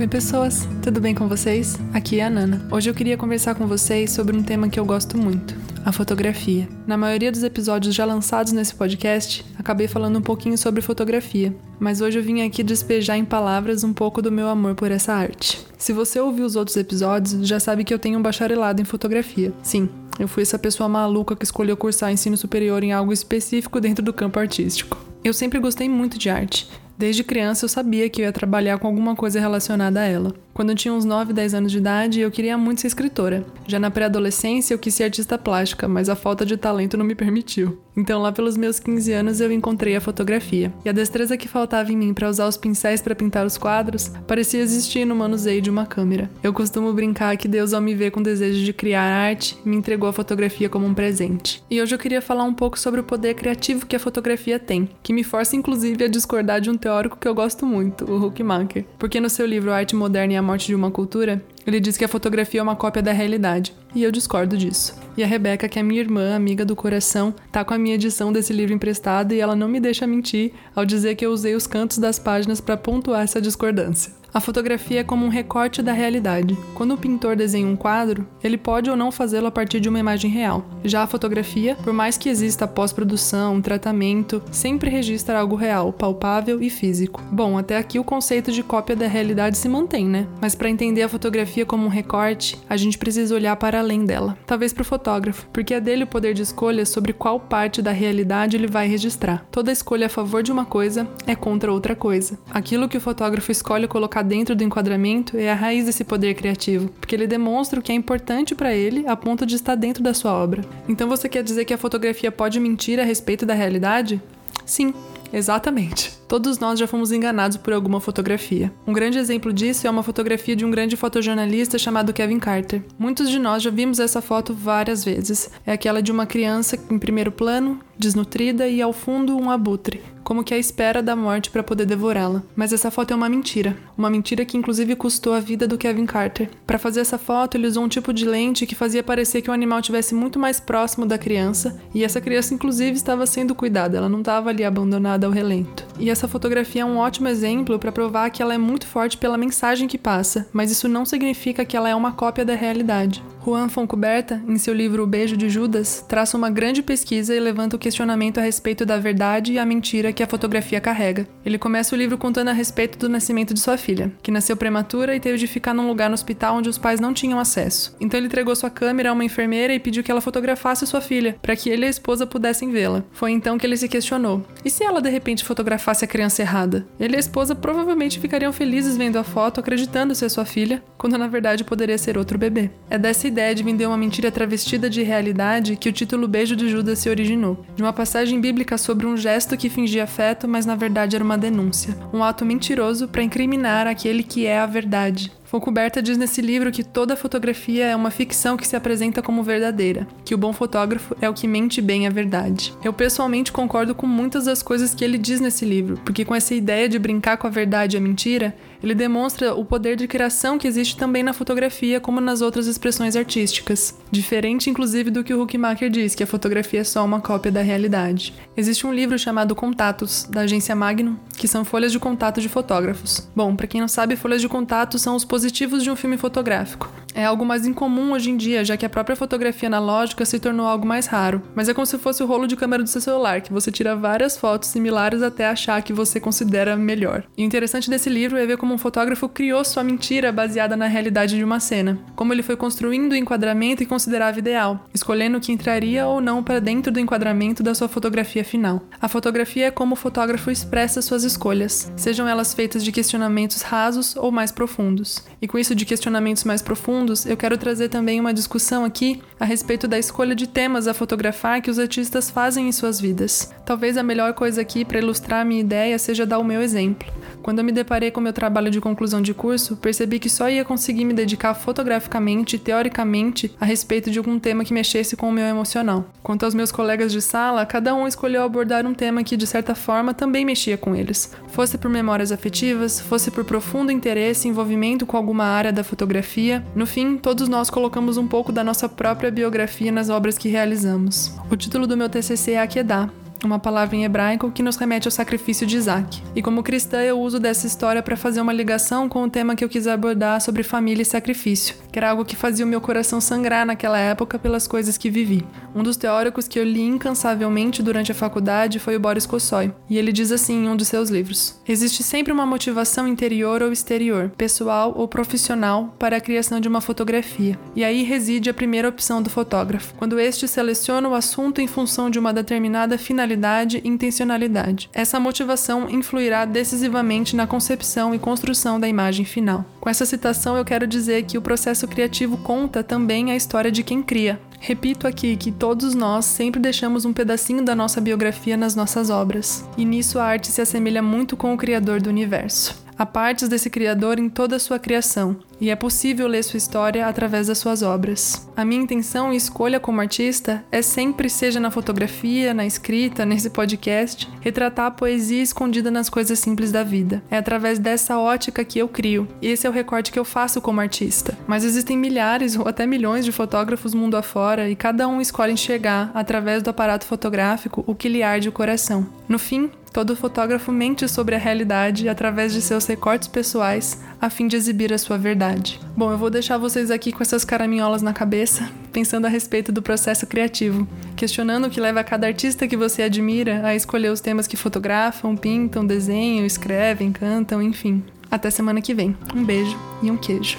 Oi, pessoas, tudo bem com vocês? Aqui é a Nana. Hoje eu queria conversar com vocês sobre um tema que eu gosto muito: a fotografia. Na maioria dos episódios já lançados nesse podcast, acabei falando um pouquinho sobre fotografia, mas hoje eu vim aqui despejar em palavras um pouco do meu amor por essa arte. Se você ouviu os outros episódios, já sabe que eu tenho um bacharelado em fotografia. Sim, eu fui essa pessoa maluca que escolheu cursar ensino superior em algo específico dentro do campo artístico. Eu sempre gostei muito de arte. Desde criança eu sabia que eu ia trabalhar com alguma coisa relacionada a ela. Quando eu tinha uns 9, 10 anos de idade, eu queria muito ser escritora. Já na pré-adolescência eu quis ser artista plástica, mas a falta de talento não me permitiu. Então, lá pelos meus 15 anos, eu encontrei a fotografia. E a destreza que faltava em mim para usar os pincéis para pintar os quadros parecia existir no manuseio de uma câmera. Eu costumo brincar que Deus, ao me ver com desejo de criar arte, me entregou a fotografia como um presente. E hoje eu queria falar um pouco sobre o poder criativo que a fotografia tem, que me força inclusive a discordar de um teórico que eu gosto muito, o Huckmacher. Porque no seu livro Arte Moderna e a Morte de uma Cultura, ele diz que a fotografia é uma cópia da realidade, e eu discordo disso. E a Rebeca, que é minha irmã, amiga do coração, tá com a minha edição desse livro emprestada e ela não me deixa mentir ao dizer que eu usei os cantos das páginas para pontuar essa discordância. A fotografia é como um recorte da realidade. Quando o pintor desenha um quadro, ele pode ou não fazê-lo a partir de uma imagem real. Já a fotografia, por mais que exista pós-produção, tratamento, sempre registra algo real, palpável e físico. Bom, até aqui o conceito de cópia da realidade se mantém, né? Mas para entender a fotografia como um recorte, a gente precisa olhar para além dela. Talvez para o fotógrafo, porque é dele o poder de escolha sobre qual parte da realidade ele vai registrar. Toda escolha a favor de uma coisa é contra outra coisa. Aquilo que o fotógrafo escolhe colocar colocar dentro do enquadramento é a raiz desse poder criativo, porque ele demonstra o que é importante para ele a ponto de estar dentro da sua obra. Então você quer dizer que a fotografia pode mentir a respeito da realidade? Sim, Exatamente. Todos nós já fomos enganados por alguma fotografia. Um grande exemplo disso é uma fotografia de um grande fotojornalista chamado Kevin Carter. Muitos de nós já vimos essa foto várias vezes. É aquela de uma criança em primeiro plano, desnutrida e ao fundo um abutre como que à espera da morte para poder devorá-la. Mas essa foto é uma mentira, uma mentira que inclusive custou a vida do Kevin Carter. Para fazer essa foto, ele usou um tipo de lente que fazia parecer que o animal estivesse muito mais próximo da criança, e essa criança inclusive estava sendo cuidada, ela não estava ali abandonada ao relento. E essa fotografia é um ótimo exemplo para provar que ela é muito forte pela mensagem que passa, mas isso não significa que ela é uma cópia da realidade. Juan Foncuberta, em seu livro O Beijo de Judas, traça uma grande pesquisa e levanta o questionamento a respeito da verdade e a mentira que a fotografia carrega. Ele começa o livro contando a respeito do nascimento de sua filha, que nasceu prematura e teve de ficar num lugar no hospital onde os pais não tinham acesso. Então ele entregou sua câmera a uma enfermeira e pediu que ela fotografasse sua filha, para que ele e a esposa pudessem vê-la. Foi então que ele se questionou: e se ela de repente fotografasse a criança errada? Ele e a esposa provavelmente ficariam felizes vendo a foto, acreditando ser sua filha, quando na verdade poderia ser outro bebê. É dessa ideia de vender uma mentira travestida de realidade que o título Beijo de Judas se originou, de uma passagem bíblica sobre um gesto que fingia afeto, mas na verdade era uma denúncia, um ato mentiroso para incriminar aquele que é a verdade. Foncoberta diz nesse livro que toda fotografia é uma ficção que se apresenta como verdadeira, que o bom fotógrafo é o que mente bem a verdade. Eu pessoalmente concordo com muitas das coisas que ele diz nesse livro, porque com essa ideia de brincar com a verdade e a mentira, ele demonstra o poder de criação que existe também na fotografia, como nas outras expressões artísticas. Diferente, inclusive, do que o Huckmacher diz, que a fotografia é só uma cópia da realidade. Existe um livro chamado Contatos, da agência Magnum, que são folhas de contato de fotógrafos. Bom, para quem não sabe, folhas de contato são os positivos de um filme fotográfico. É algo mais incomum hoje em dia, já que a própria fotografia analógica se tornou algo mais raro. Mas é como se fosse o rolo de câmera do seu celular, que você tira várias fotos similares até achar que você considera melhor. E o interessante desse livro é ver como um fotógrafo criou sua mentira baseada na realidade de uma cena, como ele foi construindo o enquadramento e considerava ideal, escolhendo o que entraria ou não para dentro do enquadramento da sua fotografia final. A fotografia é como o fotógrafo expressa suas escolhas, sejam elas feitas de questionamentos rasos ou mais profundos. E com isso de questionamentos mais profundos, eu quero trazer também uma discussão aqui a respeito da escolha de temas a fotografar que os artistas fazem em suas vidas. Talvez a melhor coisa aqui para ilustrar a minha ideia seja dar o meu exemplo. Quando eu me deparei com meu trabalho de conclusão de curso, percebi que só ia conseguir me dedicar fotograficamente e teoricamente a respeito de algum tema que mexesse com o meu emocional. Quanto aos meus colegas de sala, cada um escolheu abordar um tema que de certa forma também mexia com eles, fosse por memórias afetivas, fosse por profundo interesse e envolvimento com alguma área da fotografia. No fim, todos nós colocamos um pouco da nossa própria biografia nas obras que realizamos. O título do meu TCC é Aquedar, uma palavra em hebraico que nos remete ao sacrifício de Isaac. E como cristã, eu uso dessa história para fazer uma ligação com o tema que eu quis abordar sobre família e sacrifício, que era algo que fazia o meu coração sangrar naquela época pelas coisas que vivi. Um dos teóricos que eu li incansavelmente durante a faculdade foi o Boris Kossoy, e ele diz assim em um dos seus livros: Existe sempre uma motivação interior ou exterior, pessoal ou profissional, para a criação de uma fotografia. E aí reside a primeira opção do fotógrafo, quando este seleciona o assunto em função de uma determinada finalidade e intencionalidade. Essa motivação influirá decisivamente na concepção e construção da imagem final. Com essa citação, eu quero dizer que o processo criativo conta também a história de quem cria. Repito aqui que todos nós sempre deixamos um pedacinho da nossa biografia nas nossas obras, e nisso a arte se assemelha muito com o Criador do universo. Há partes desse Criador em toda a sua criação, e é possível ler sua história através das suas obras. A minha intenção e escolha como artista é sempre, seja na fotografia, na escrita, nesse podcast, retratar a poesia escondida nas coisas simples da vida. É através dessa ótica que eu crio, e esse é o recorte que eu faço como artista. Mas existem milhares ou até milhões de fotógrafos mundo afora e cada um escolhe enxergar, através do aparato fotográfico, o que lhe arde o coração. No fim, Todo fotógrafo mente sobre a realidade através de seus recortes pessoais a fim de exibir a sua verdade. Bom, eu vou deixar vocês aqui com essas caraminholas na cabeça, pensando a respeito do processo criativo, questionando o que leva cada artista que você admira a escolher os temas que fotografam, pintam, desenham, escrevem, cantam, enfim. Até semana que vem. Um beijo e um queijo.